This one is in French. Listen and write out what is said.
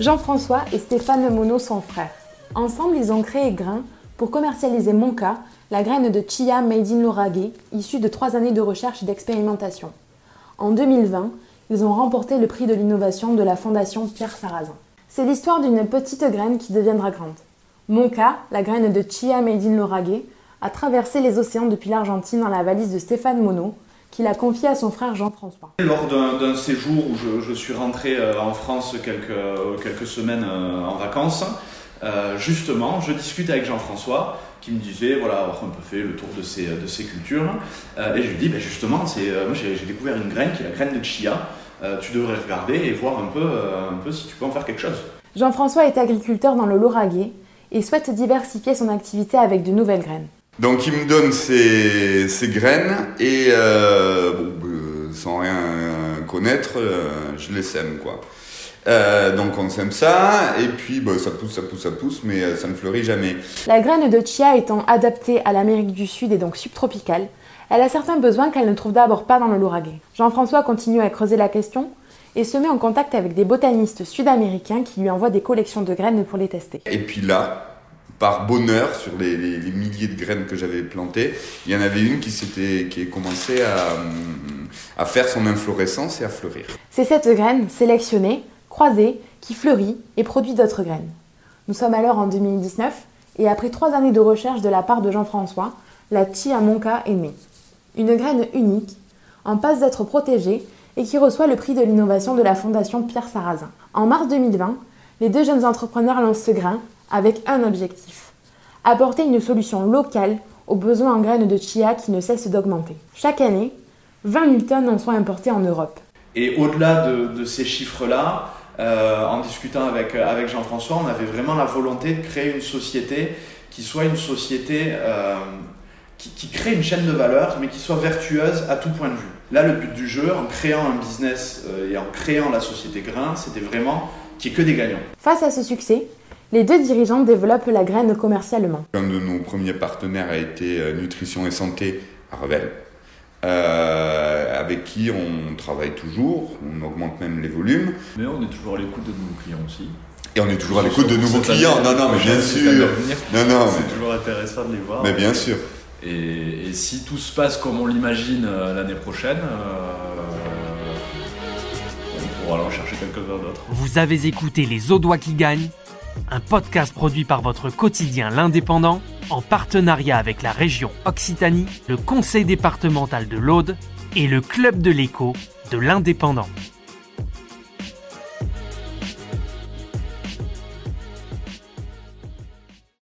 Jean-François et Stéphane Monod sont frères. Ensemble, ils ont créé Grain pour commercialiser Monka, la graine de chia made in l'Oraguet, issue de trois années de recherche et d'expérimentation. En 2020, ils ont remporté le prix de l'innovation de la Fondation Pierre Sarrazin. C'est l'histoire d'une petite graine qui deviendra grande. Monka, la graine de chia made in l'Oraguet, a traversé les océans depuis l'Argentine dans la valise de Stéphane Monod, qu'il a confié à son frère Jean-François. Lors d'un séjour où je, suis rentré euh, en France quelques, euh, quelques semaines euh, en vacances, justement, je discute avec Jean-François qui me disait voilà avoir un peu fait le tour de ces, de ces cultures et je lui dis ben justement c'est moi j'ai découvert une graine qui est la graine de chia tu devrais regarder et voir un peu, un peu si tu peux en faire quelque chose. Jean-François est agriculteur dans le Lauragais et souhaite diversifier son activité avec de nouvelles graines. Donc il me donne ses, graines et euh, euh, sans rien connaître, euh, je les sème quoi. donc on sème ça et puis bah, ça pousse, ça pousse, ça pousse, mais ça ne fleurit jamais. La graine de chia étant adaptée à l'Amérique du Sud et donc subtropicale, elle a certains besoins qu'elle ne trouve d'abord pas dans le Lauragais. Jean-François continue à creuser la question et se met en contact avec des botanistes sud-américains qui lui envoient des collections de graines pour les tester. Et puis là, par bonheur, sur les, milliers de graines que j'avais plantées, il y en avait une qui, s'était, qui a commencé à, à faire son inflorescence et à fleurir. C'est cette graine sélectionnée, croisée, qui fleurit et produit d'autres graines. Nous sommes alors en 2019 et après trois années de recherche de la part de Jean-François, la Chia Monka est née. Une graine unique, en passe d'être protégée et qui reçoit le prix de l'innovation de la Fondation Pierre Sarrazin. En mars 2020, les deux jeunes entrepreneurs lancent ce grain avec un objectif apporter une solution locale aux besoins en graines de chia qui ne cessent d'augmenter. Chaque année, 20 000 tonnes en sont importées en Europe. Et au-delà de, ces chiffres-là, euh, en discutant avec, avec Jean-François, on avait vraiment la volonté de créer une société qui soit une société euh, qui, qui, crée une chaîne de valeur, mais qui soit vertueuse à tout point de vue. Là, le but du jeu, en créant un business euh, et en créant la société Grain, c'était vraiment qu'il n'y ait que des gagnants. Face à ce succès, les deux dirigeants développent la graine commercialement. Un de nos premiers partenaires a été euh, Nutrition et Santé à Revel, euh, avec qui on travaille toujours, on augmente même les volumes. Mais on est toujours à l'écoute de nouveaux clients aussi. Et on est toujours à l'écoute de nouveaux clients. Non, non, mais bien sûr. Non, non, c'est toujours intéressant de les voir. Mais bien sûr. Et, si tout se passe comme on l'imagine euh, l'année prochaine, on pourra aller en chercher quelques-uns d'autres. Vous avez écouté Les Audois qui gagnent un podcast produit par votre quotidien L'Indépendant en partenariat avec la région Occitanie, le conseil départemental de l'Aude et le club de l'écho de l'Indépendant.